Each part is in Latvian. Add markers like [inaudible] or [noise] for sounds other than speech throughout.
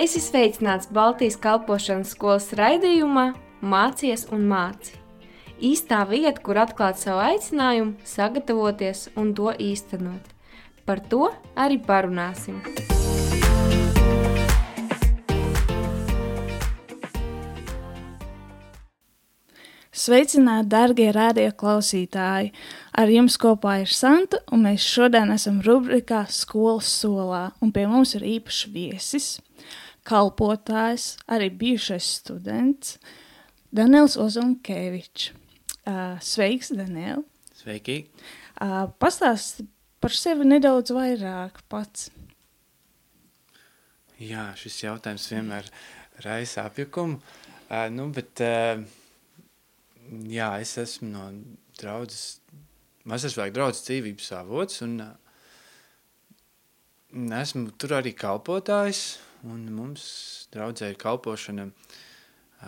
Es esmu sveicināts Baltijas kalpošanas skolas raidījumā Mācies un māci. Īstā vieta, kur atklāt savu aicinājumu, sagatavoties un to īstenot. Par to arī parunāsim. Sveicināti, darbie radio klausītāji! Ar jums kopā ir Santa, un mēs šodien esam rubrikā Skolas solā. Pie mums ir īpašs viesis, kalpotājs, arī bijušais students Daniels Ozunkevičs. Uh, sveiks, Daniel! Sveiki! Uh, Pastāsti par sevi nedaudz vairāk pats. Jā, šis jautājums vienmēr raisa apjukumu. Uh, nu, bet, uh, jā, es esmu no draudzes, mazasvēku draudzes dzīvības avots, un uh, esmu tur arī kalpotājs, un mums draudzē ir kalpošana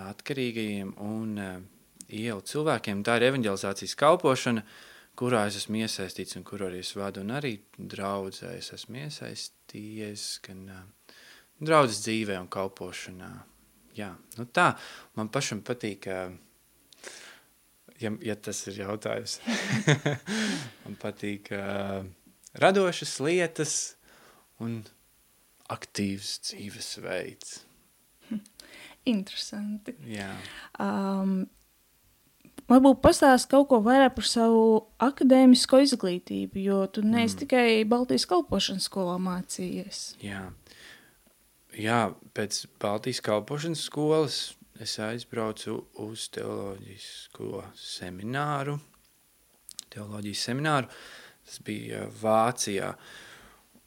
atkarīgajiem un ielu cilvēkiem. Tā ir evanģelizācijas kalpošana, kurā es esmu iesaistīts un kur arī es vadu, un arī draudzē es esmu iesaistījies gan draudzes dzīvē un kalpošanā. Jā, nu tā, man pašam patīk ja, ja tas ir jautājums. [laughs] Man patīk radošas lietas un aktīvs dzīvesveids. [laughs] Interesanti. Jā. Um, varbūt pastāst kaut ko vairāk par savu akadēmisko izglītību, jo tu neesi mm. tikai Baltijas kalpošanas skolā mācījies. Jā. Jā, pēc Baltijas kalpošanas skolas es aizbraucu uz teoloģisko semināru. Teoloģijas semināru. Tas bija Vācijā.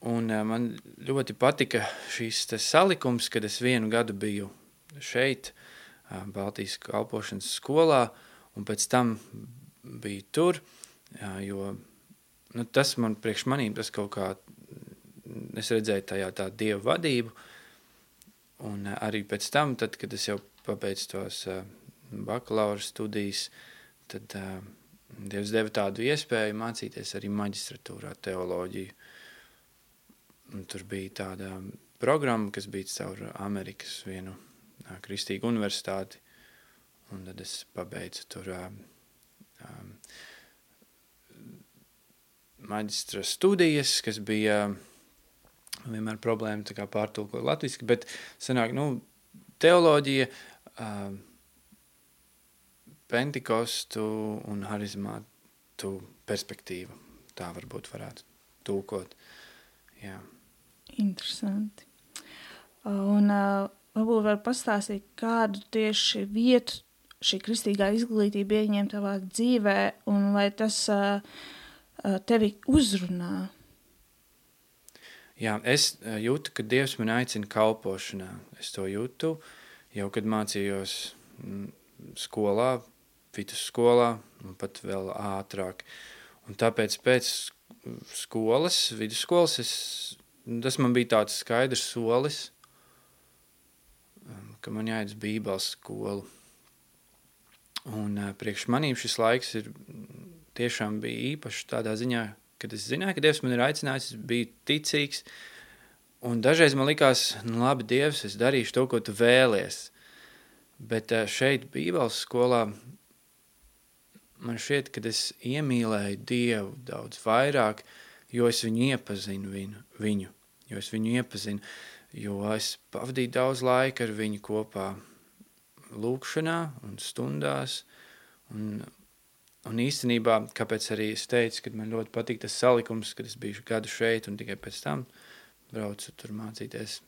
Un man ļoti patika šīs salikums, kad es vienu gadu biju šeit, Baltijas kalpošanas skolā, un pēc tam biju tur, jo nu, tas man priekš manīm, tas kaut kā, es redzēju tajā tā dievu vadību, un arī pēc tam, tad, kad es jau pabeidz tos bakalaura studijas, tad Dievs deva tādu iespēju mācīties arī maģistratūrā teoloģiju. Un tur bija tāda programma, kas bija caur Amerikas vienu uh, kristīgu universitāti, un tad es pabeidzu tur uh, um, maģistra studijas, kas bija vienmēr problēma tā kā pārtulkot latviski, bet sanāk, nu, teoloģija uh, pentikostu un harizmātu perspektīvu. Tā varbūt varētu tulkot. Jā. Interesanti. Un uh, varbūt var pastāstīt, kādu tieši vietu šī kristīgā izglītība ieņem tavā dzīvē, un vai tas uh, tevi uzrunā? Jā, es jūtu, ka Dievs man aicina kalpošanā. Es to jūtu, jau kad mācījos skolā, vidusskolā un pat vēl ātrāk. Un tāpēc pēc skolas, vidusskolas, es, tas man bija tāds skaidrs solis, um, ka man jāiet uz bībeles skolu. Un uh, priekš manīm šis laiks ir tiešām bija īpašs tādā ziņā, kad es zināju, ka Dievs man ir aicinājis, es biju ticīgs, uh, Un dažreiz man likās, nu labi, Dievs, es darīšu to, ko tu vēlies. Bet eh, šeit, Bībeles skolā, man šķiet, ka es iemīlēju Dievu daudz vairāk, jo es viņu iepazinu viņu, viņu jo es viņu iepazinu, jo es pavadīju daudz laika ar viņu kopā lūkšanā un stundās, un, un īstenībā, kāpēc arī es teicu, ka man ļoti patīk tas salikums, kad es biju gadu šeit un tikai pēc tam braucu tur mācīties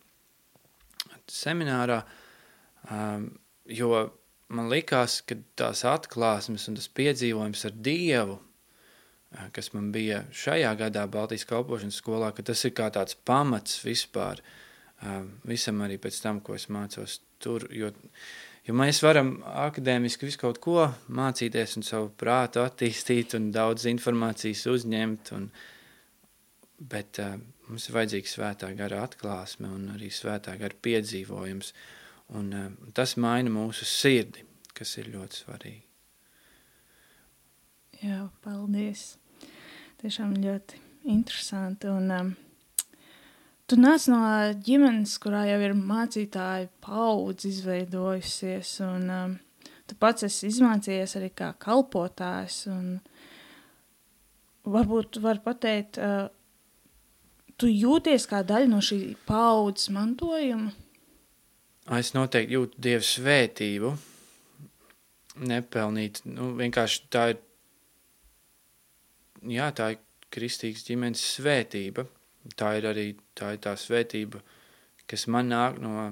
seminārā, um, jo man likās, ka tās atklāsmes un tas piedzīvojums ar Dievu, kas man bija šajā gadā Baltijas kalpošanas skolā, ka tas ir kā tāds pamats vispār um, visam arī pēc tam, ko es mācos tur, jo, jo mēs varam akadēmiski visu kaut ko mācīties un savu prātu attīstīt un daudz informācijas uzņemt, un, bet uh, Mums ir vajadzīga svētā gara atklāsme un arī svētā gara piedzīvojums. Un, uh, tas maina mūsu sirdi, kas ir ļoti svarīgi. Jā, paldies. Tiešām ļoti interesanti. Un, um, tu nāc no ģimenes, kurā jau ir mācītāja paudze izveidojusies, un um, tu pats esi izmācījies arī kā kalpotājs. Un varbūt var pateikt, uh, tu jūties kā daļa no šī paudzes mantojuma? Es noteikti jūtu Dieva svētību. Nepelnīt. Nu, vienkārši tā ir, jā, tā ir kristīgas ģimenes svētība. Tā ir arī tā, ir tā svētība, kas man nāk no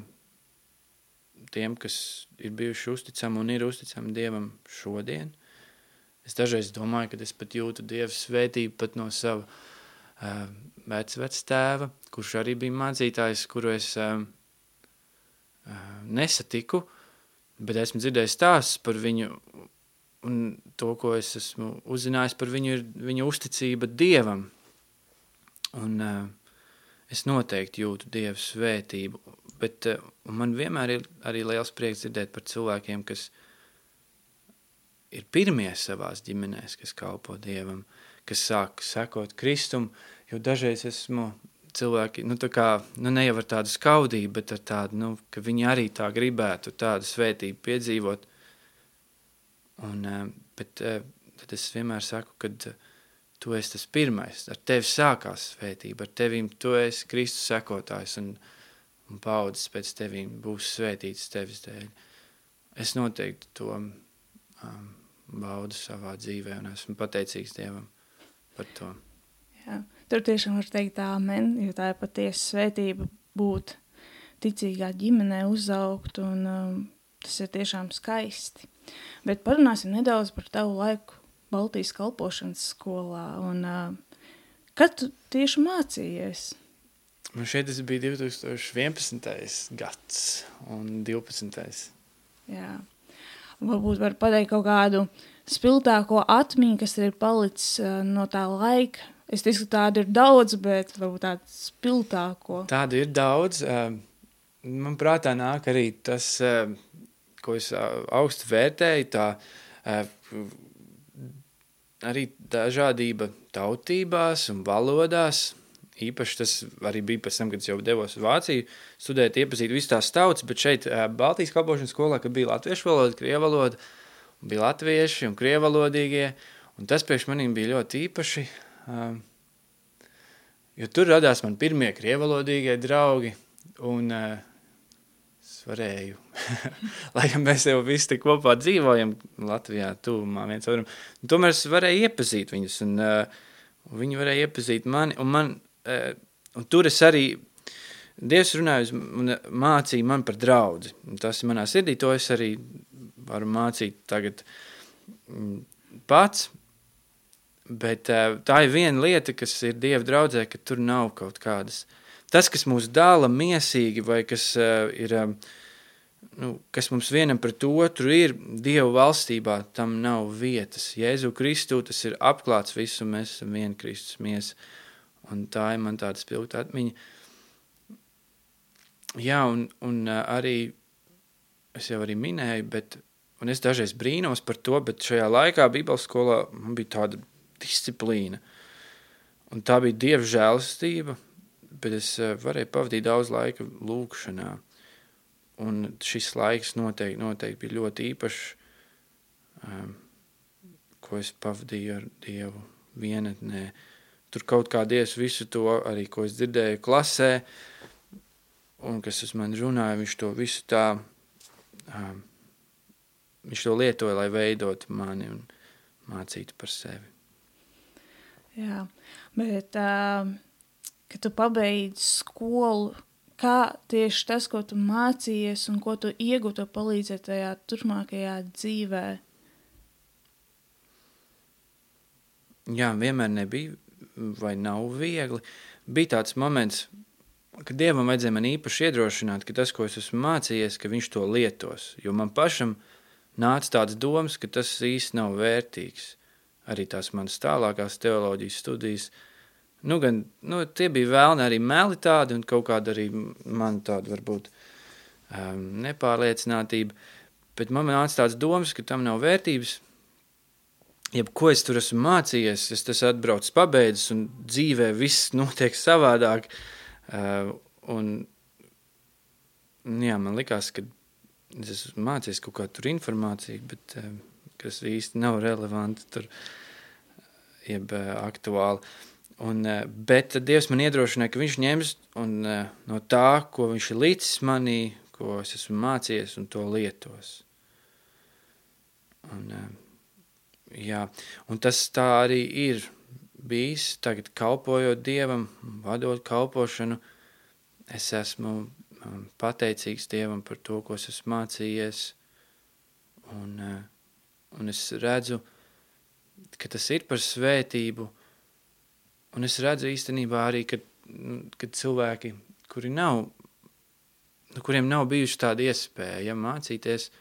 tiem, kas ir bijuši uzticami un ir uzticami Dievam šodien. Es dažreiz domāju, ka es pat jūtu Dieva svētību pat no sava uh, vecvectēva, kurš arī bija mācītājs, kuru es uh, uh, nesatiku, bet esmu dzirdējis stāstus par viņu, un to, ko es esmu uzzinājis par viņu, ir viņa uzticība Dievam. Un uh, es noteikti jūtu Dieva svētību, bet uh, man vienmēr ir arī liels prieks dzirdēt par cilvēkiem, kas ir pirmie savās ģimenēs, kas kalpo Dievam, kas sāk sekot Kristum, jo dažreiz esmu cilvēki, nu kā, nu ne jau ar tādu skaudību, bet ar tādu, nu, ka viņi arī tā gribētu tādu svētību piedzīvot. Un, eh, bet eh, tad es vienmēr saku, kad eh, tu esi tas pirmais, ar tevi sākās svētība, ar tevīm tu esi Kristus sekotājs un, un paudzes pēc tevīm būs svētīts tevis dēļ. Es noteikti to um, baudu savā dzīvē un esmu pateicīgs Dievam par to. Jā. Tur tiešām var teikt amen, jo tā ir patiesa svētība būt ticīgā ģimenē, uzaugt, un um, tas ir tiešām skaisti. Bet parunāsim nedaudz par tavu laiku Baltijas kalpošanas skolā, un uh, kad tu tieši mācījies? Man šeit tas bija 2011. gads un 12. Jā. Varbūt var pateikt kaut kādu spilgtāko atmiņu, kas ir palicis uh, no tā laika, Es ticu, ka tādu ir daudz, bet varbūt tādu spilgtāko. Tādu ir daudz. Man prātā nāk arī tas, ko es augstu vērtēju, tā arī dažādība tautībās un valodās. Īpaši tas arī bija pēc tam, kad es jau devos uz Vāciju studēt, iepazīt visu tās tautas, bet šeit Baltijas kalpošanas skolā, kad bija latviešu valoda, krievu valoda, bija latvieši un krievu valodīgie, un tas priekš manīm bija ļoti īpaši, jo tur radās man pirmie krievalodīgie draugi, un uh, varēju, [laughs] lai mēs jau visi kopā dzīvojam Latvijā, tuvumā viens otram, un tomēr es varēju iepazīt viņus, un uh, viņi varēja iepazīt mani, un man, uh, un tur es arī, Dievs runāja un mācīja man par draudzi, un tas manā sirdī, to es arī varu mācīt tagad mm, pats, Bet uh, tā ir viena lieta, kas ir Dieva draudzē, ka tur nav kaut kādas. Tas, kas mūs dala miesīgi, vai kas uh, ir, um, nu, kas mums vienam pret otru ir Dieva valstībā, tam nav vietas. Jēzu Kristu tas ir apklāts visu, mēs esam viena Kristus miesa. Un tā ir man tāda spilgta atmiņa. Jā, un, un uh, arī, es jau arī minēju, bet, un es dažreiz brīnos par to, bet šajā laikā Bībeles skolā man bija tāda disciplīna. Un tā bija dieva žēlastība, bet es eh, varēju pavadīt daudz laika lūkšanā. Un šis laiks noteikti, noteikti bija ļoti īpašs, um, ko es pavadīju ar Dievu vienatnē. Tur kaut kā Dievs visu to, arī ko es dzirdēju klasē, un kas uz mani runāja, viņš to visu tā, um, viņš to lietoja, lai veidotu mani un mācītu par sevi. Jā, bet, uh, kad tu pabeidz skolu, kā tieši tas, ko tu mācījies un ko tu iegūti, palīdzēja tajā turpmākajā dzīvē? Jā, vienmēr nebija vai nav viegli. Bija tāds moments, kad Dievam vajadzēja man īpaši iedrošināt, ka tas, ko es esmu mācījies, ka viņš to lietos. Jo man pašam nāca tāds domas, ka tas īsti nav vērtīgs arī tās manas tālākās teoloģijas studijas. Nu, gan, nu, tie bija vēlni arī meli tādi, un kaut kāda arī man tāda varbūt um, nepārliecinātība, bet man nāca tāds domas, ka tam nav vērtības. Jebko es tur esmu mācījies, es tas atbraucu pabeidzis, un dzīvē viss notiek savādāk. Uh, un, jā, man likās, ka es esmu mācījies kaut kādu informāciju, bet uh, kas īsti nav relevanti tur, jeb uh, aktuāli. Un, uh, bet Dievs man iedrošināja, ka viņš ņems un, uh, no tā, ko viņš ir līdzis manī, ko es esmu mācījies, un to lietos. Un, uh, jā, un tas tā arī ir bijis. Tagad, kalpojot Dievam, vadot kalpošanu, es esmu um, pateicīgs Dievam par to, ko es esmu mācījies. Un, un es redzu, ka tas ir par svētību. Un es redzu īstenībā arī, ka, nu, ka cilvēki, kuri nav, nu, kuriem nav bijuši tāda iespēja mācīties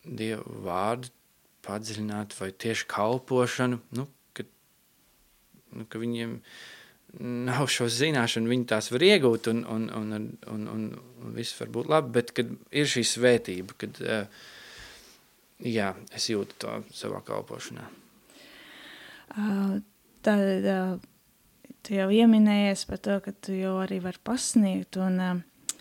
Dievu vārdu, padziļināt vai tieši kalpošanu, nu, ka, nu, ka viņiem nav šo zināšanu, viņi tās var iegūt un, un, un, un, un, un viss var būt labi, bet kad ir šī svētība, kad uh, jā, es jūtu to savā kalpošanā. Uh, tad uh, tu jau ieminējies par to, ka tu jau arī vari pasniegt. Un, uh,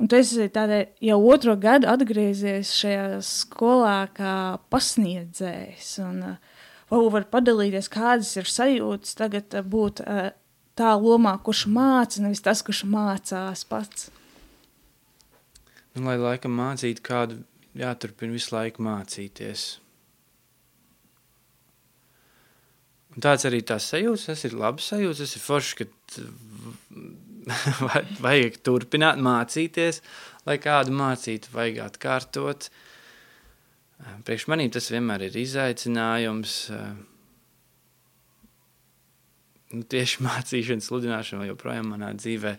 un tu esi tādē, jau otro gadu atgriezies šajā skolā kā pasniedzējs. Un, uh, varbūt var padalīties, kādas ir sajūtas tagad uh, būt uh, tā lomā, kurš māca, nevis tas, kurš mācās pats. Nu, lai laikam mācītu kādu jāturpina visu laiku mācīties. Un tāds arī tās sajūtas, tas ir labs sajūtas, tas ir forši, ka [laughs] vajag turpināt mācīties, lai kādu mācītu, vajag atkārtot. Priekš manīm tas vienmēr ir izaicinājums. Nu, tieši [laughs] mācīšana, sludināšana joprojām manā dzīvē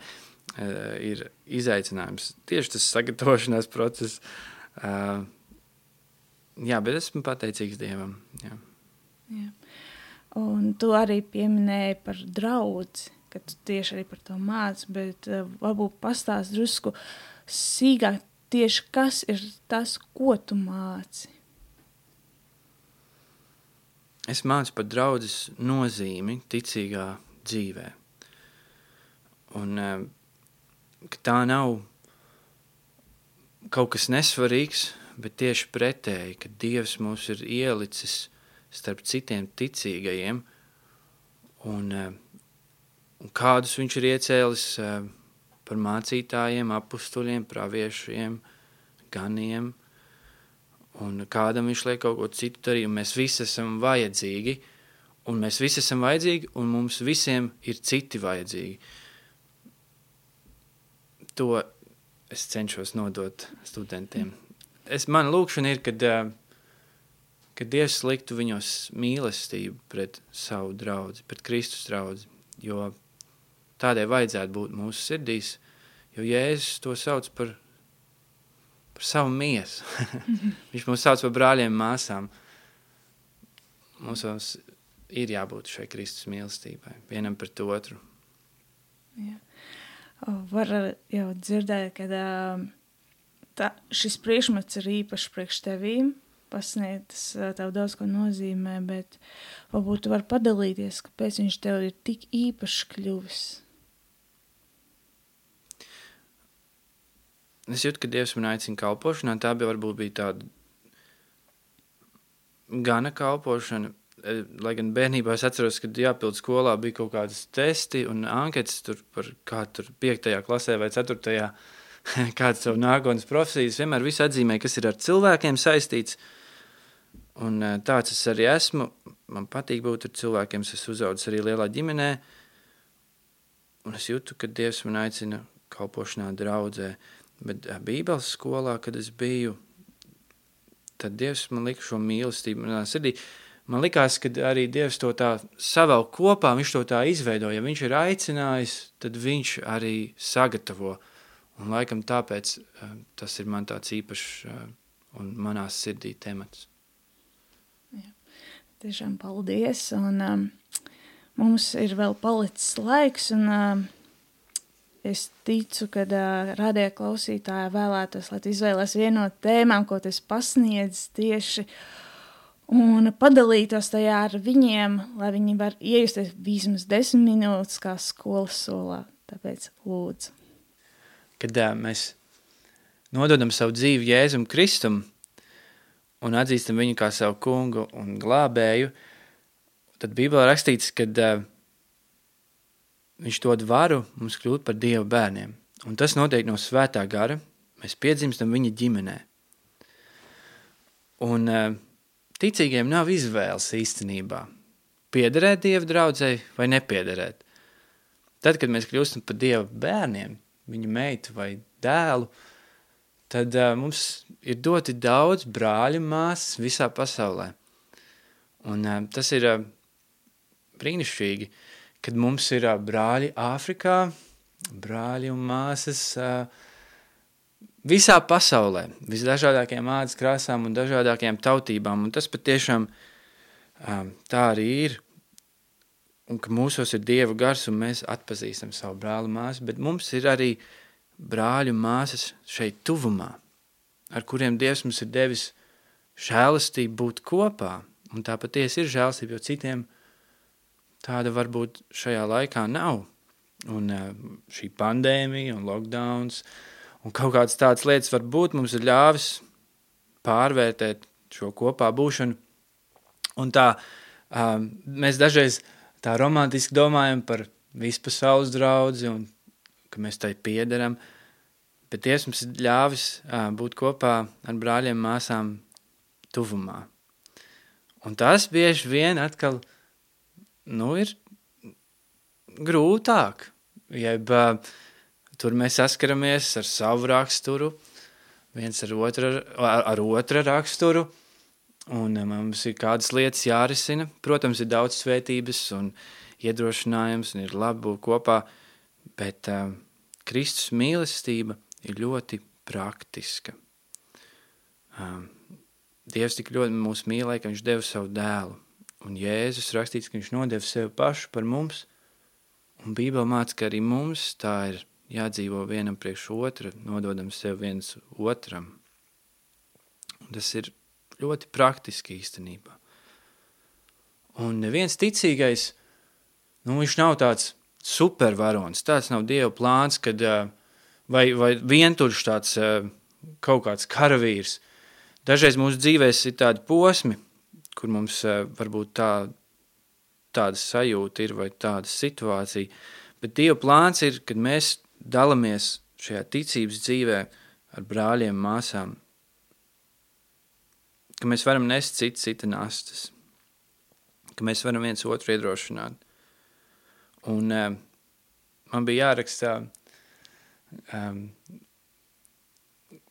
ir izaicinājums. Tieši tas sagatavošanās process, jā, bet esmu pateicīgs Dievam. Jā. Jā. Un tu arī pieminēji par draugu, ka tu tieši arī par to māci, bet uh, varbūt pastāst drusku sīkāk tieši kas ir tas, ko tu māci. Es mācu par draudzes nozīmi ticīgā dzīvē. Un uh, tā nav kaut kas nesvarīgs, bet tieši pretēji, ka Dievs mūs ir ielicis starp citiem ticīgajiem, un, eh, un kādus viņš ir iecēlis eh, par mācītājiem, apstuļiem, praviešiem, ganiem, un kādam viņš liek kaut ko citu darīt, un mēs visi esam vajadzīgi, un mēs visi esam vajadzīgi, un mums visiem ir citi vajadzīgi. To es cenšos nodot studentiem. Es, man lūkšana ir, kad, eh, kad Dievs liktu viņos mīlestību pret savu draugu, pret Kristus draugu. Jo tādai vajadzētu būt mūsu sirdīs, jo Jēzus to sauc par, par savu miesu. [laughs] Viņš mūs sauc par brāļiem, māsām. Mums ir jābūt šai Kristus mīlestībai, vienam pret otru. Jā var jau dzirdēt, ka tā, šis priekšmets ir īpašs priekš tevīm, pasniegts tev daudz ko nozīmē, bet varbūt tu vari padalīties, kāpēc viņš tev ir tik īpašs kļuvis. Es jūtu, ka Dievs man aicina kalpošanā, tā bija varbūt bija tāda gana kalpošana, Eh, lai gan bērnībā es atceros, ka jāpild skolā bija kaut kādas testi un anketas tur par kā tur 5. klasē vai 4. [laughs] kāds savu nākotnes profesijas, vienmēr visu atzīmēja, kas ir ar cilvēkiem saistīts. Un eh, tāds es arī esmu. Man patīk būt ar cilvēkiem, es esmu uzaudzis arī lielā ģimenē. Un es jūtu, ka Dievs man aicina kalpošanā draudzē. Bet eh, Bībeles skolā, kad es biju, tad Dievs man lika šo mīlestību manā sirdī. Man likās, ka arī Dievs to tā savēl kopā, viņš to tā izveido. Ja viņš ir aicinājis, tad viņš arī sagatavo. Un laikam tāpēc uh, tas ir man tāds īpašs un manā sirdī temats. Tiešām paldies. Un, um, mums ir vēl palicis laiks, un um, es ticu, ka uh, radie klausītāji vēlētos, lai izvēlēs vienu no tēmām, ko tas pasniedz tieši un padalītos tajā ar viņiem, lai viņi var iejusties vismaz desmit minūtes kā skolas solā. Tāpēc lūdzu. Kad uh, mēs nododam savu dzīvi Jēzum Kristum un atzīstam viņu kā savu kungu un glābēju, tad Bībelē rakstīts, ka uh, viņš dod varu mums kļūt par Dieva bērniem. Un tas notiek no svētā gara. Mēs piedzimstam viņa ģimenē. Un uh, ticīgiem nav izvēles īstenībā. Piederēt Dieva draudzē vai nepiederēt. Tad, kad mēs kļūstam par Dieva bērniem, viņa meitu vai dēlu, tad uh, mums ir doti daudz brāļu māsas visā pasaulē. Un uh, tas ir uh, brīnišķīgi, kad mums ir uh, brāļi Āfrikā, brāļi un māsas uh, visā pasaulē, visdažādākajām ādas krāsām un dažādākajām tautībām, un tas patiešām uh, tā arī ir, un ka mūsos ir Dieva gars, un mēs atpazīstam savu brāli māsu, bet mums ir arī brāļu māsas šeit tuvumā, ar kuriem Dievs mums ir devis žēlastību būt kopā, un tā patiesi ir žēlastība, jo citiem tāda varbūt šajā laikā nav. Un šī pandēmija un lockdowns un kaut kādas tādas lietas var būt, mums ir ļāvis pārvērtēt šo kopā būšanu. Un tā mēs dažreiz tā romantiski domājam par vispasaules draudzi un ka mēs tai piederam, bet Dievs mums ir ļāvis būt kopā ar brāļiem māsām tuvumā. Un tas bieži vien atkal, nu, ir grūtāk, jeb tur mēs saskaramies ar savu raksturu, viens ar otra, ar, ar otra raksturu, un mums ir kādas lietas jārisina. Protams, ir daudz svētības un iedrošinājums, un ir labi būt kopā, bet uh, Kristus mīlestība ir ļoti praktiska. Um, Dievs tik ļoti mūs mīlēja, ka viņš deva savu dēlu. Un Jēzus rakstīts, ka viņš nodeva sevi pašu par mums. Un Bībele māca, ka arī mums tā ir jādzīvo vienam priekš otra, nododam sev viens otram. Un tas ir ļoti praktiski īstenībā. Un neviens ticīgais, nu viņš nav tāds supervaronis, tāds nav Dieva plāns, kad, vai, vai vientuļš tāds kaut kāds karavīrs – Dažreiz mūsu dzīvēs ir tādi posmi, kur mums varbūt tā, tāda sajūta ir vai tāda situācija, bet Dieva plāns ir, kad mēs dalamies šajā ticības dzīvē ar brāļiem, māsām, ka mēs varam nest citu cita nastas, ka mēs varam viens otru iedrošināt. Un uh, man bija jāraksta um,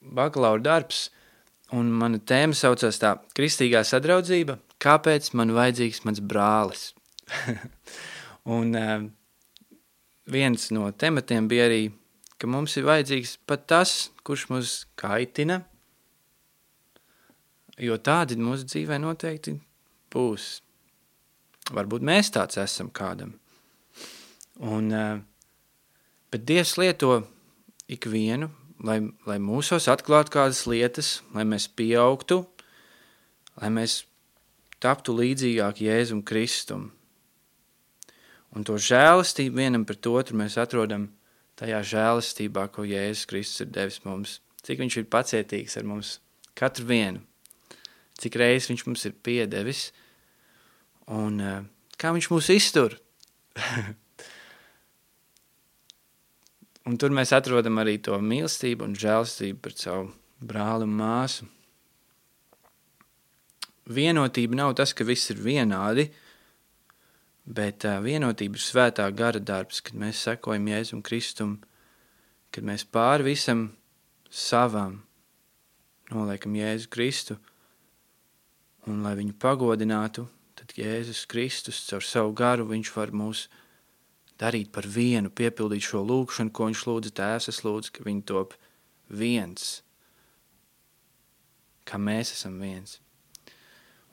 bakalaura darbs, Un mana tēma saucās tā – kristīgā sadraudzība, kāpēc man vajadzīgs mans brālis? [laughs] un uh, viens no tematiem bija arī, ka mums ir vajadzīgs pat tas, kurš mūs kaitina, jo tādi mūsu dzīvē noteikti būs. Varbūt mēs tāds esam kādam. Un, uh, bet Dievs lieto ikvienu lai, lai mūsos atklātu kādas lietas, lai mēs pieaugtu, lai mēs taptu līdzīgāk Jēzum Kristum. Un to žēlastību vienam pret otru mēs atrodam tajā žēlastībā, ko Jēzus Kristus ir devis mums. Cik viņš ir pacietīgs ar mums katru vienu, cik reizes viņš mums ir piedevis un uh, kā viņš mūs iztur. [laughs] Un tur mēs atrodam arī to mīlestību un žēlstību par savu brāli un māsu. Vienotība nav tas, ka viss ir vienādi, bet vienotība ir svētā gara darbs, kad mēs sekojam Jēzum Kristum, kad mēs pāri visam savam noliekam Jēzu Kristu, un lai viņu pagodinātu, tad Jēzus Kristus caur savu garu viņš var mūs darīt par vienu, piepildīt šo lūgšanu, ko viņš lūdza tēvs, es lūdzu, ka viņi top viens, kā mēs esam viens.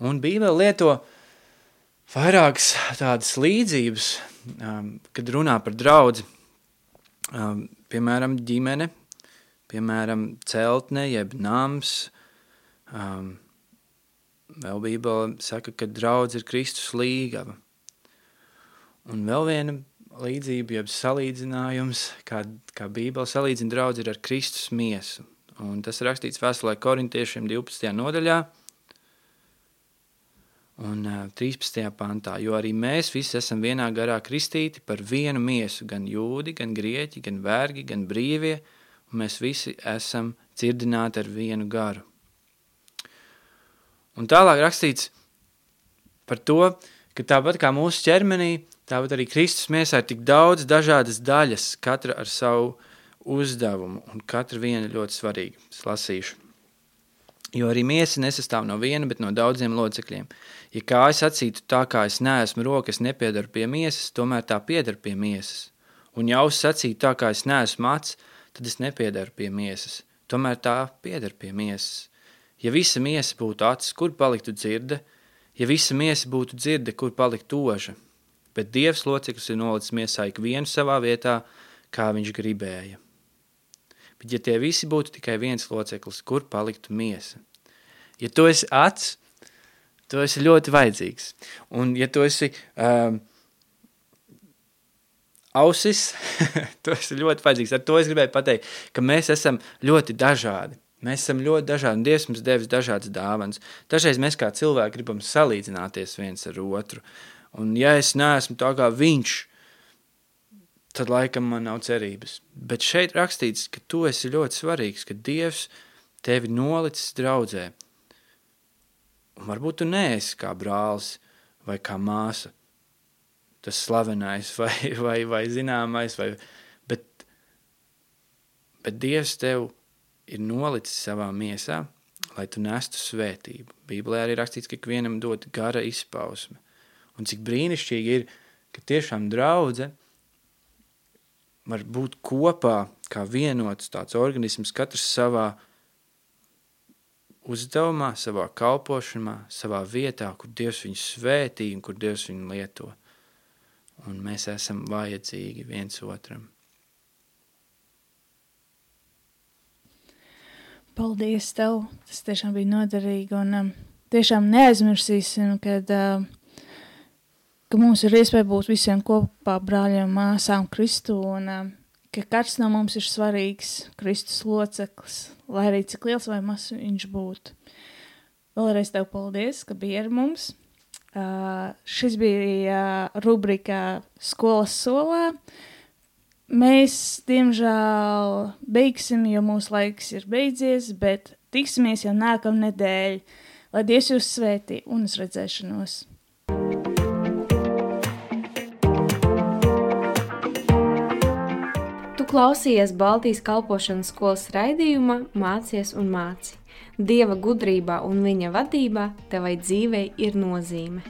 Un Bībele lieto vairākas tādas līdzības, um, kad runā par draudzi, um, piemēram, ģimene, piemēram, celtne, jeb nams, um, vēl Bībele saka, ka draudz ir Kristus līgava. Un vēl viena līdzība, jeb salīdzinājums, kā, kā Bībele salīdzina draudz, ir ar Kristus miesu. Un tas ir rakstīts vēstulē korintiešiem 12. nodaļā un uh, 13. pantā, jo arī mēs visi esam vienā garā kristīti par vienu miesu, gan jūdi, gan grieķi, gan vergi, gan brīvie, un mēs visi esam cirdināti ar vienu garu. Un tālāk rakstīts par to, ka tāpat kā mūsu ķermenī, tāpat arī Kristus miesā ir tik daudz dažādas daļas, katra ar savu uzdevumu, un katra viena ļoti svarīga. Es lasīšu. Jo arī miesa nesastāv no viena, bet no daudziem locekļiem. Ja kājas sacītu tā, kā es neesmu rokas, nepiedaru pie miesas, tomēr tā piedar pie miesas. Un ja auss sacītu tā, kā es neesmu acs, tad es nepiedaru pie miesas. Tomēr tā piedar pie miesas. Ja visa miesa būtu acis, kur paliktu dzirde? Ja visa miesa būtu dzirde, kur paliktu oža? Bet Dievs loceklis ir nolicis miesā ik vienu savā vietā, kā viņš gribēja. Bet ja tie visi būtu tikai viens loceklis, kur paliktu miesa? Ja tu esi acs, tu esi ļoti vajadzīgs. Un ja tu esi um, ausis, [laughs] tu esi ļoti vajadzīgs. Ar to es gribēju pateikt, ka mēs esam ļoti dažādi. Mēs esam ļoti dažādi, un Dievs mums devis dažādas dāvanas. Dažreiz mēs kā cilvēki gribam salīdzināties viens ar otru. Un ja es neesmu tā kā viņš, tad laikam man nav cerības. Bet šeit rakstīts, ka tu esi ļoti svarīgs, ka Dievs tevi nolicis draudzē. Un varbūt tu neesi kā brālis vai kā māsa, tas slavenais vai, [laughs] vai, vai zināmais, vai, bet, bet Dievs tev ir nolicis savā miesā, lai tu nestu svētību. Bībelē arī rakstīts, ka ikvienam dot gara izpausme. Un cik brīnišķīgi ir, ka tiešām draudze – var būt kopā kā vienots tāds organisms, katrs savā uzdevumā, savā kalpošanā, savā vietā, kur Dievs viņu svētī un kur Dievs viņu lieto. Un mēs esam vajadzīgi viens otram. Paldies tev! Tas tiešām bija noderīgi un um, tiešām neaizmirsīsim, kad uh, ka mums ir iespēja būt visiem kopā brāļiem, māsām Kristu un ka katrs no mums ir svarīgs Kristus loceklis, lai arī cik liels vai mazs viņš būtu. Vēlreiz tev paldies, ka biji ar mums. Uh, šis bija uh, rubrika skolas solā. Mēs, diemžēl, beigsim, jo mūsu laiks ir beidzies, bet tiksimies jau nākamā nedēļa. Lai Dievs jūs svētī un uz redzēšanos! Klausījies Baltijas kalpošanas skolas raidījumā Mācies un māci. Dieva gudrībā un viņa vadībā tevai dzīvei ir nozīme.